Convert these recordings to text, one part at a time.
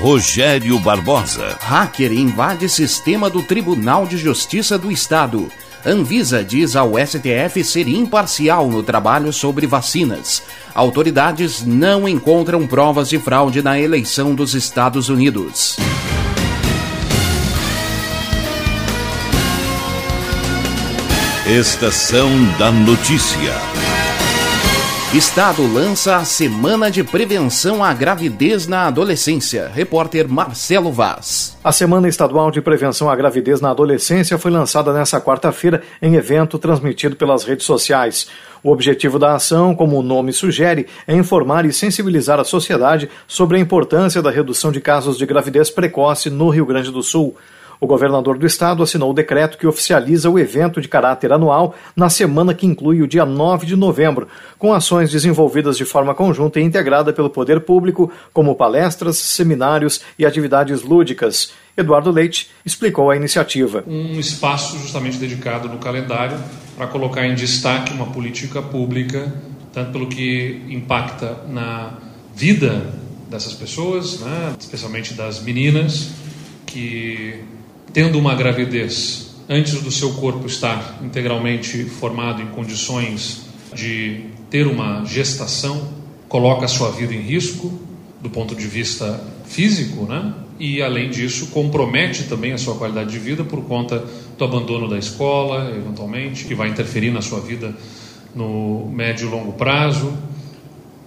Rogério Barbosa. Hacker invade sistema do Tribunal de Justiça do Estado. Anvisa diz ao STF ser imparcial no trabalho sobre vacinas. Autoridades não encontram provas de fraude na eleição dos Estados Unidos. Estação da Notícia. Estado lança a Semana de Prevenção à Gravidez na Adolescência. Repórter Marcelo Vaz. A Semana Estadual de Prevenção à Gravidez na Adolescência foi lançada nesta quarta-feira em evento transmitido pelas redes sociais. O objetivo da ação, como o nome sugere, é informar e sensibilizar a sociedade sobre a importância da redução de casos de gravidez precoce no Rio Grande do Sul. O governador do estado assinou o decreto que oficializa o evento de caráter anual na semana que inclui o dia 9 de novembro, com ações desenvolvidas de forma conjunta e integrada pelo poder público, como palestras, seminários e atividades lúdicas. Eduardo Leite explicou a iniciativa. Um espaço justamente dedicado no calendário para colocar em destaque uma política pública, tanto pelo que impacta na vida dessas pessoas, né, especialmente das meninas, que tendo uma gravidez antes do seu corpo estar integralmente formado em condições de ter uma gestação, coloca a sua vida em risco do ponto de vista físico, né? E além disso, compromete também a sua qualidade de vida por conta do abandono da escola, eventualmente, que vai interferir na sua vida no médio e longo prazo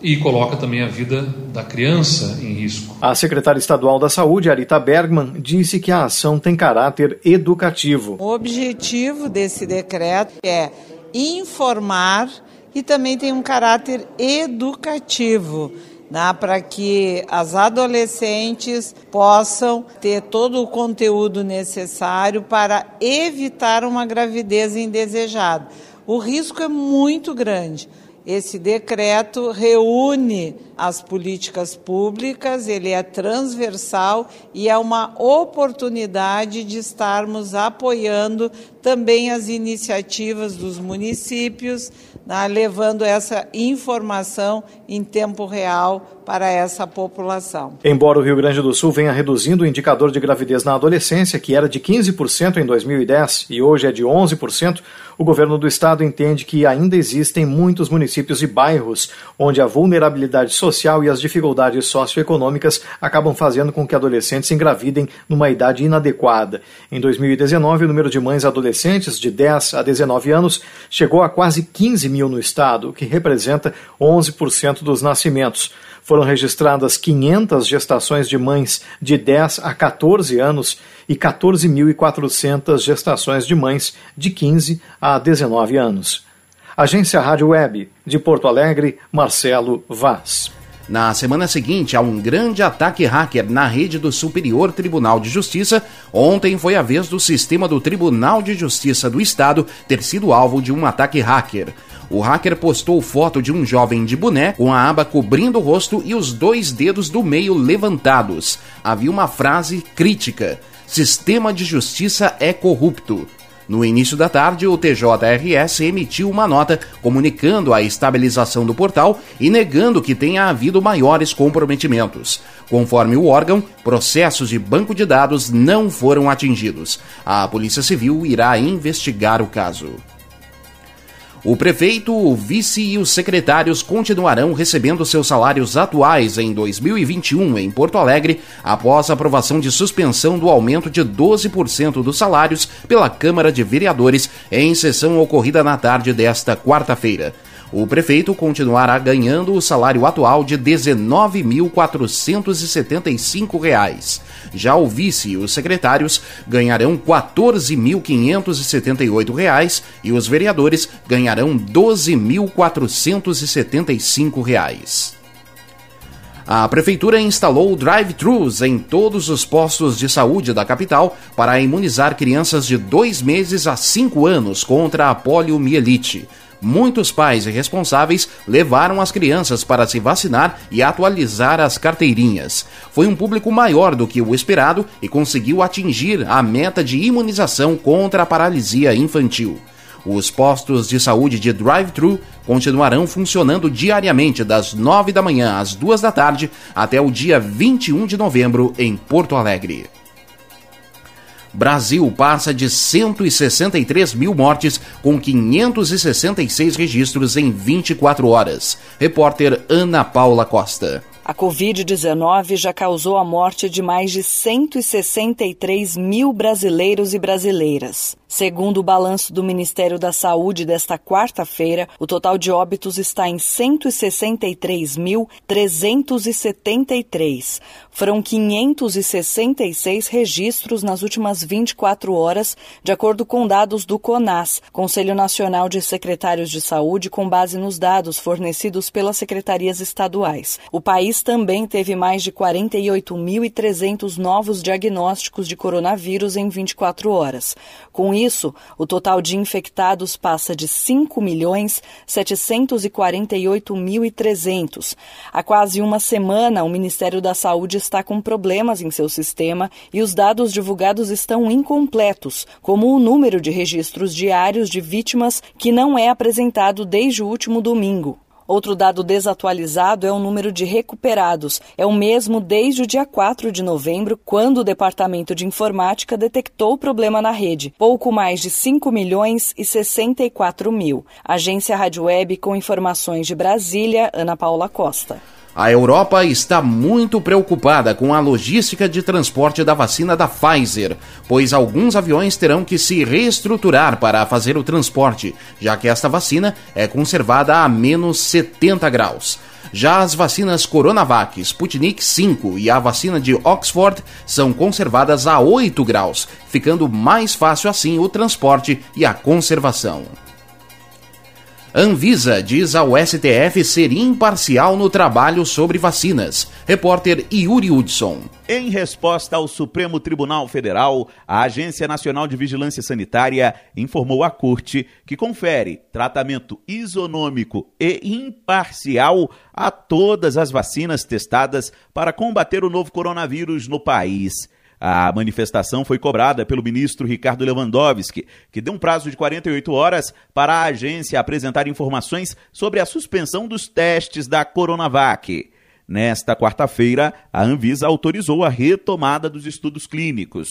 e coloca também a vida da criança em risco. A secretária estadual da Saúde, Arita Bergman, disse que a ação tem caráter educativo. O objetivo desse decreto é informar e também tem um caráter educativo. Né, para que as adolescentes possam ter todo o conteúdo necessário para evitar uma gravidez indesejada. O risco é muito grande. Esse decreto reúne as políticas públicas, ele é transversal e é uma oportunidade de estarmos apoiando também as iniciativas dos municípios, né, levando essa informação em tempo real para essa população. Embora o Rio Grande do Sul venha reduzindo o indicador de gravidez na adolescência, que era de 15% em 2010 e hoje é de 11%, o governo do estado entende que ainda existem muitos municípios e bairros onde a vulnerabilidade social e as dificuldades socioeconômicas acabam fazendo com que adolescentes engravidem numa idade inadequada. Em 2019, o número de mães adolescentes de 10 a 19 anos chegou a quase 15 mil no estado, o que representa 11% dos nascimentos. Foram registradas 500 gestações de mães de 10 a 14 anos e 14.400 gestações de mães de 15 a 19 anos. Agência Rádio Web, de Porto Alegre, Marcelo Vaz. Na semana seguinte a um grande ataque hacker na rede do Superior Tribunal de Justiça, ontem foi a vez do sistema do Tribunal de Justiça do Estado ter sido alvo de um ataque hacker. O hacker postou foto de um jovem de boné com a aba cobrindo o rosto e os dois dedos do meio levantados. Havia uma frase crítica: Sistema de justiça é corrupto. No início da tarde, o TJRS emitiu uma nota comunicando a estabilização do portal e negando que tenha havido maiores comprometimentos. Conforme o órgão, processos de banco de dados não foram atingidos. A Polícia Civil irá investigar o caso. O prefeito, o vice e os secretários continuarão recebendo seus salários atuais em 2021 em Porto Alegre, após a aprovação de suspensão do aumento de 12% dos salários pela Câmara de Vereadores em sessão ocorrida na tarde desta quarta-feira o prefeito continuará ganhando o salário atual de R$ 19.475. Já o vice e os secretários ganharão R$ 14.578 e os vereadores ganharão R$ 12.475. A prefeitura instalou drive-thrus em todos os postos de saúde da capital para imunizar crianças de dois meses a cinco anos contra a poliomielite muitos pais e responsáveis levaram as crianças para se vacinar e atualizar as carteirinhas. Foi um público maior do que o esperado e conseguiu atingir a meta de imunização contra a paralisia infantil. Os postos de saúde de drive-thru continuarão funcionando diariamente das 9 da manhã às 2 da tarde até o dia 21 de novembro em Porto Alegre. Brasil passa de 163 mil mortes, com 566 registros em 24 horas. Repórter Ana Paula Costa. A Covid-19 já causou a morte de mais de 163 mil brasileiros e brasileiras. Segundo o balanço do Ministério da Saúde desta quarta-feira, o total de óbitos está em 163.373. Foram 566 registros nas últimas 24 horas, de acordo com dados do CONAS, Conselho Nacional de Secretários de Saúde, com base nos dados fornecidos pelas secretarias estaduais. O país também teve mais de 48.300 novos diagnósticos de coronavírus em 24 horas. Com isso, o total de infectados passa de 5 milhões 748.300. Há quase uma semana, o Ministério da Saúde está com problemas em seu sistema e os dados divulgados estão incompletos, como o número de registros diários de vítimas que não é apresentado desde o último domingo. Outro dado desatualizado é o número de recuperados. É o mesmo desde o dia 4 de novembro, quando o Departamento de Informática detectou o problema na rede. Pouco mais de 5 milhões e 64 mil. Agência Rádio Web com informações de Brasília, Ana Paula Costa. A Europa está muito preocupada com a logística de transporte da vacina da Pfizer, pois alguns aviões terão que se reestruturar para fazer o transporte, já que esta vacina é conservada a menos 70 graus. Já as vacinas Coronavac, Sputnik 5 e a vacina de Oxford são conservadas a 8 graus, ficando mais fácil assim o transporte e a conservação. Anvisa diz ao STF ser imparcial no trabalho sobre vacinas. Repórter Yuri Hudson. Em resposta ao Supremo Tribunal Federal, a Agência Nacional de Vigilância Sanitária informou à Corte que confere tratamento isonômico e imparcial a todas as vacinas testadas para combater o novo coronavírus no país. A manifestação foi cobrada pelo ministro Ricardo Lewandowski, que deu um prazo de 48 horas para a agência apresentar informações sobre a suspensão dos testes da Coronavac. Nesta quarta-feira, a Anvisa autorizou a retomada dos estudos clínicos.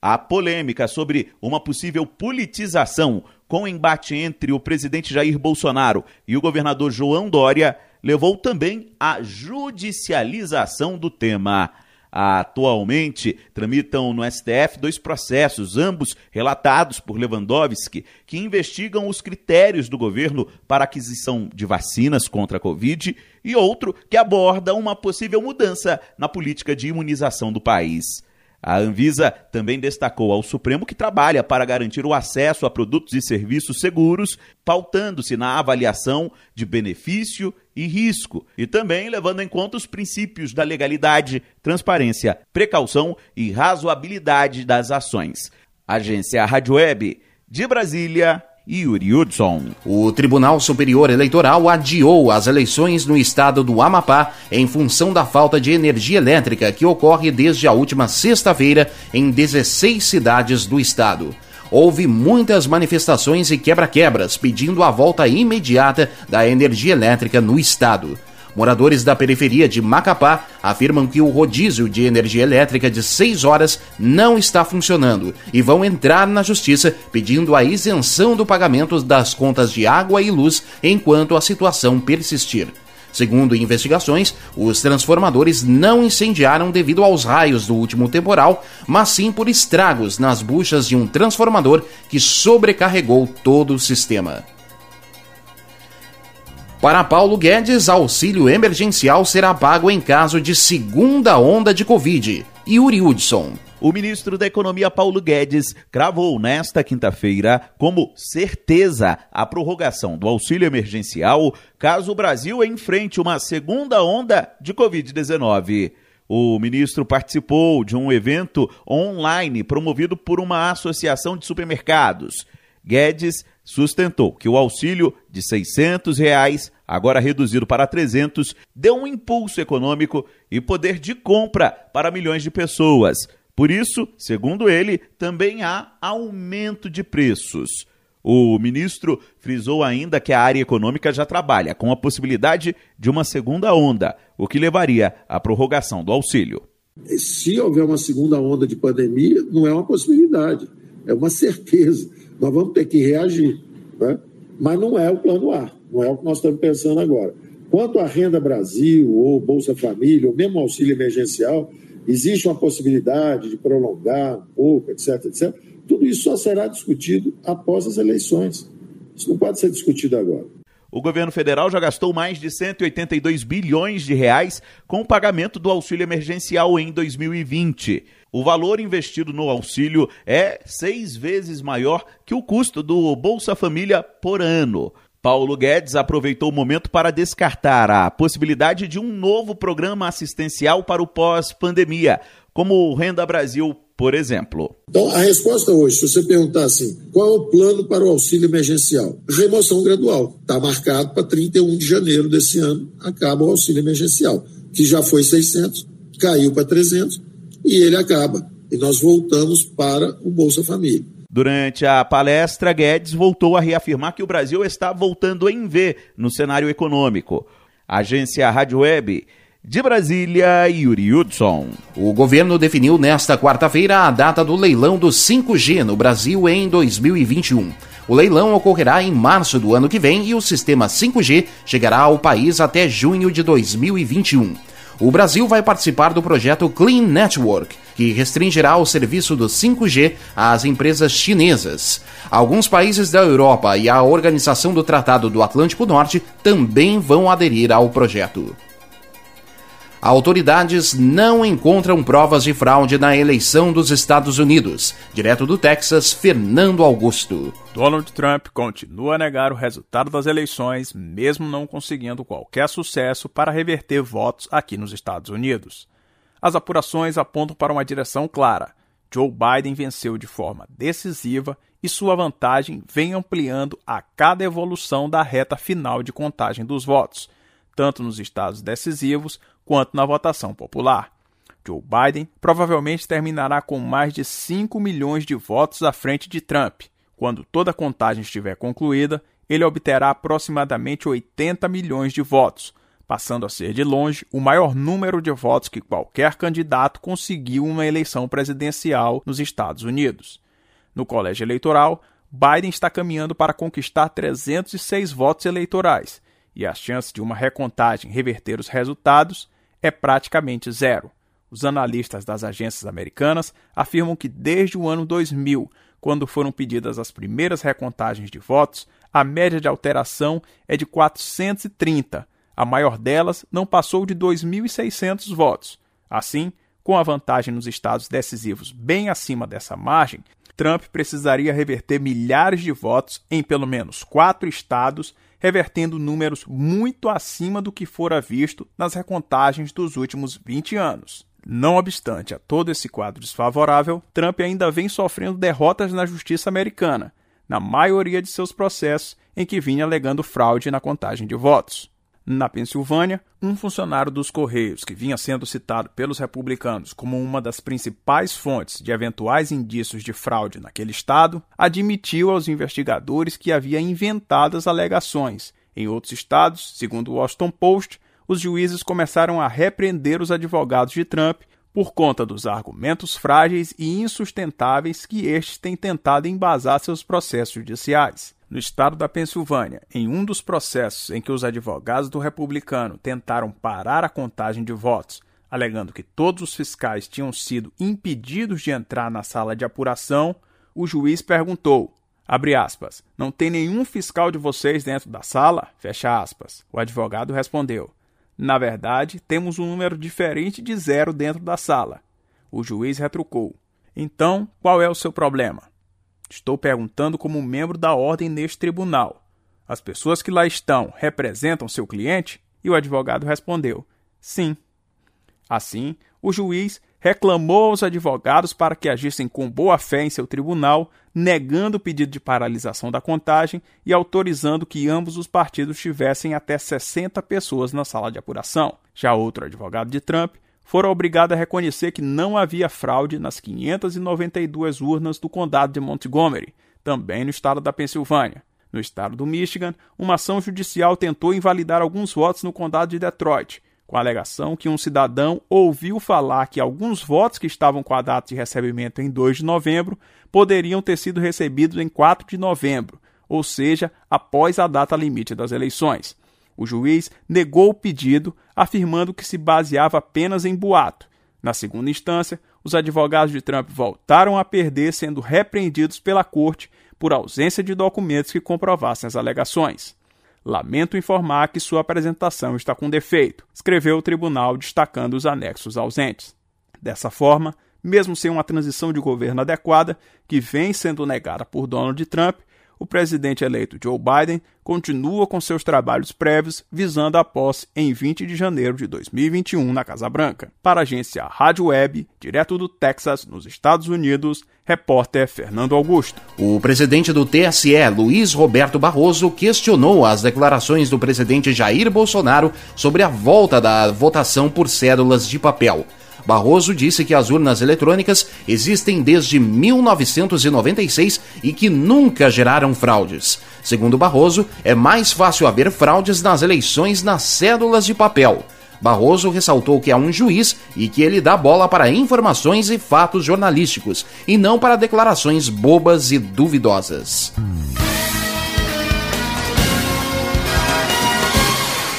A polêmica sobre uma possível politização com o embate entre o presidente Jair Bolsonaro e o governador João Dória levou também à judicialização do tema. Atualmente, tramitam no STF dois processos, ambos relatados por Lewandowski, que investigam os critérios do governo para aquisição de vacinas contra a Covid, e outro que aborda uma possível mudança na política de imunização do país. A Anvisa também destacou ao Supremo que trabalha para garantir o acesso a produtos e serviços seguros, pautando-se na avaliação de benefício e risco, e também levando em conta os princípios da legalidade, transparência, precaução e razoabilidade das ações. Agência Rádio Web de Brasília, Yuri Hudson. O Tribunal Superior Eleitoral adiou as eleições no estado do Amapá em função da falta de energia elétrica que ocorre desde a última sexta-feira em 16 cidades do estado. Houve muitas manifestações e quebra-quebras pedindo a volta imediata da energia elétrica no estado. Moradores da periferia de Macapá afirmam que o rodízio de energia elétrica de 6 horas não está funcionando e vão entrar na justiça pedindo a isenção do pagamento das contas de água e luz enquanto a situação persistir. Segundo investigações, os transformadores não incendiaram devido aos raios do último temporal, mas sim por estragos nas buchas de um transformador que sobrecarregou todo o sistema. Para Paulo Guedes, auxílio emergencial será pago em caso de segunda onda de Covid. Yuri Hudson. O ministro da Economia Paulo Guedes cravou nesta quinta-feira como certeza a prorrogação do auxílio emergencial caso o Brasil enfrente uma segunda onda de Covid-19. O ministro participou de um evento online promovido por uma associação de supermercados. Guedes sustentou que o auxílio de 600 reais, agora reduzido para 300, deu um impulso econômico e poder de compra para milhões de pessoas. Por isso, segundo ele, também há aumento de preços. O ministro frisou ainda que a área econômica já trabalha com a possibilidade de uma segunda onda, o que levaria à prorrogação do auxílio. Se houver uma segunda onda de pandemia, não é uma possibilidade, é uma certeza. Nós vamos ter que reagir. Né? Mas não é o plano A, não é o que nós estamos pensando agora. Quanto à Renda Brasil, ou Bolsa Família, ou mesmo auxílio emergencial, existe uma possibilidade de prolongar um pouco, etc, etc. Tudo isso só será discutido após as eleições. Isso não pode ser discutido agora. O governo federal já gastou mais de 182 bilhões de reais com o pagamento do auxílio emergencial em 2020. O valor investido no auxílio é seis vezes maior que o custo do Bolsa Família por ano. Paulo Guedes aproveitou o momento para descartar a possibilidade de um novo programa assistencial para o pós-pandemia, como o Renda Brasil por exemplo. Então, a resposta hoje, se você perguntar assim, qual é o plano para o auxílio emergencial? Remoção gradual. Está marcado para 31 de janeiro desse ano, acaba o auxílio emergencial, que já foi 600, caiu para 300 e ele acaba. E nós voltamos para o Bolsa Família. Durante a palestra, Guedes voltou a reafirmar que o Brasil está voltando em V no cenário econômico. A agência Rádio Web de Brasília, Yuri Hudson. O governo definiu nesta quarta-feira a data do leilão do 5G no Brasil em 2021. O leilão ocorrerá em março do ano que vem e o sistema 5G chegará ao país até junho de 2021. O Brasil vai participar do projeto Clean Network, que restringirá o serviço do 5G às empresas chinesas. Alguns países da Europa e a Organização do Tratado do Atlântico Norte também vão aderir ao projeto autoridades não encontram provas de fraude na eleição dos Estados Unidos. Direto do Texas, Fernando Augusto. Donald Trump continua a negar o resultado das eleições, mesmo não conseguindo qualquer sucesso para reverter votos aqui nos Estados Unidos. As apurações apontam para uma direção clara. Joe Biden venceu de forma decisiva e sua vantagem vem ampliando a cada evolução da reta final de contagem dos votos, tanto nos estados decisivos quanto na votação popular. Joe Biden provavelmente terminará com mais de 5 milhões de votos à frente de Trump. Quando toda a contagem estiver concluída, ele obterá aproximadamente 80 milhões de votos, passando a ser de longe o maior número de votos que qualquer candidato conseguiu em uma eleição presidencial nos Estados Unidos. No colégio eleitoral, Biden está caminhando para conquistar 306 votos eleitorais, e a chance de uma recontagem reverter os resultados é praticamente zero. Os analistas das agências americanas afirmam que desde o ano 2000, quando foram pedidas as primeiras recontagens de votos, a média de alteração é de 430. A maior delas não passou de 2.600 votos. Assim, com a vantagem nos estados decisivos bem acima dessa margem, Trump precisaria reverter milhares de votos em pelo menos quatro estados revertendo números muito acima do que fora visto nas recontagens dos últimos 20 anos. Não obstante a todo esse quadro desfavorável, Trump ainda vem sofrendo derrotas na justiça americana, na maioria de seus processos em que vinha alegando fraude na contagem de votos. Na Pensilvânia, um funcionário dos Correios, que vinha sendo citado pelos republicanos como uma das principais fontes de eventuais indícios de fraude naquele estado, admitiu aos investigadores que havia inventado as alegações. Em outros estados, segundo o Washington Post, os juízes começaram a repreender os advogados de Trump por conta dos argumentos frágeis e insustentáveis que estes têm tentado embasar seus processos judiciais no estado da Pensilvânia, em um dos processos em que os advogados do republicano tentaram parar a contagem de votos, alegando que todos os fiscais tinham sido impedidos de entrar na sala de apuração, o juiz perguntou: abre aspas, não tem nenhum fiscal de vocês dentro da sala? Fecha aspas. O advogado respondeu: na verdade, temos um número diferente de zero dentro da sala. O juiz retrucou: então, qual é o seu problema? Estou perguntando como membro da ordem neste tribunal. As pessoas que lá estão representam seu cliente? E o advogado respondeu: Sim. Assim, o juiz reclamou aos advogados para que agissem com boa fé em seu tribunal, negando o pedido de paralisação da contagem e autorizando que ambos os partidos tivessem até 60 pessoas na sala de apuração. Já outro advogado de Trump foram obrigados a reconhecer que não havia fraude nas 592 urnas do condado de Montgomery, também no estado da Pensilvânia. No estado do Michigan, uma ação judicial tentou invalidar alguns votos no condado de Detroit, com a alegação que um cidadão ouviu falar que alguns votos que estavam com a data de recebimento em 2 de novembro poderiam ter sido recebidos em 4 de novembro, ou seja, após a data limite das eleições. O juiz negou o pedido, afirmando que se baseava apenas em boato. Na segunda instância, os advogados de Trump voltaram a perder, sendo repreendidos pela corte por ausência de documentos que comprovassem as alegações. Lamento informar que sua apresentação está com defeito, escreveu o tribunal destacando os anexos ausentes. Dessa forma, mesmo sem uma transição de governo adequada, que vem sendo negada por Donald Trump, o presidente eleito Joe Biden continua com seus trabalhos prévios visando a posse em 20 de janeiro de 2021 na Casa Branca. Para a agência Rádio Web, direto do Texas, nos Estados Unidos, repórter Fernando Augusto. O presidente do TSE, Luiz Roberto Barroso, questionou as declarações do presidente Jair Bolsonaro sobre a volta da votação por cédulas de papel. Barroso disse que as urnas eletrônicas existem desde 1996 e que nunca geraram fraudes. Segundo Barroso, é mais fácil haver fraudes nas eleições nas cédulas de papel. Barroso ressaltou que há um juiz e que ele dá bola para informações e fatos jornalísticos, e não para declarações bobas e duvidosas.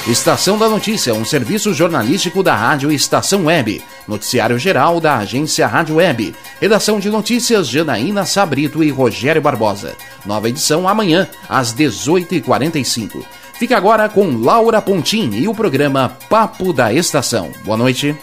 Estação da Notícia, um serviço jornalístico da Rádio Estação Web. Noticiário geral da agência Rádio Web. Redação de notícias Janaína Sabrito e Rogério Barbosa. Nova edição amanhã, às 18h45. Fica agora com Laura Pontin e o programa Papo da Estação. Boa noite.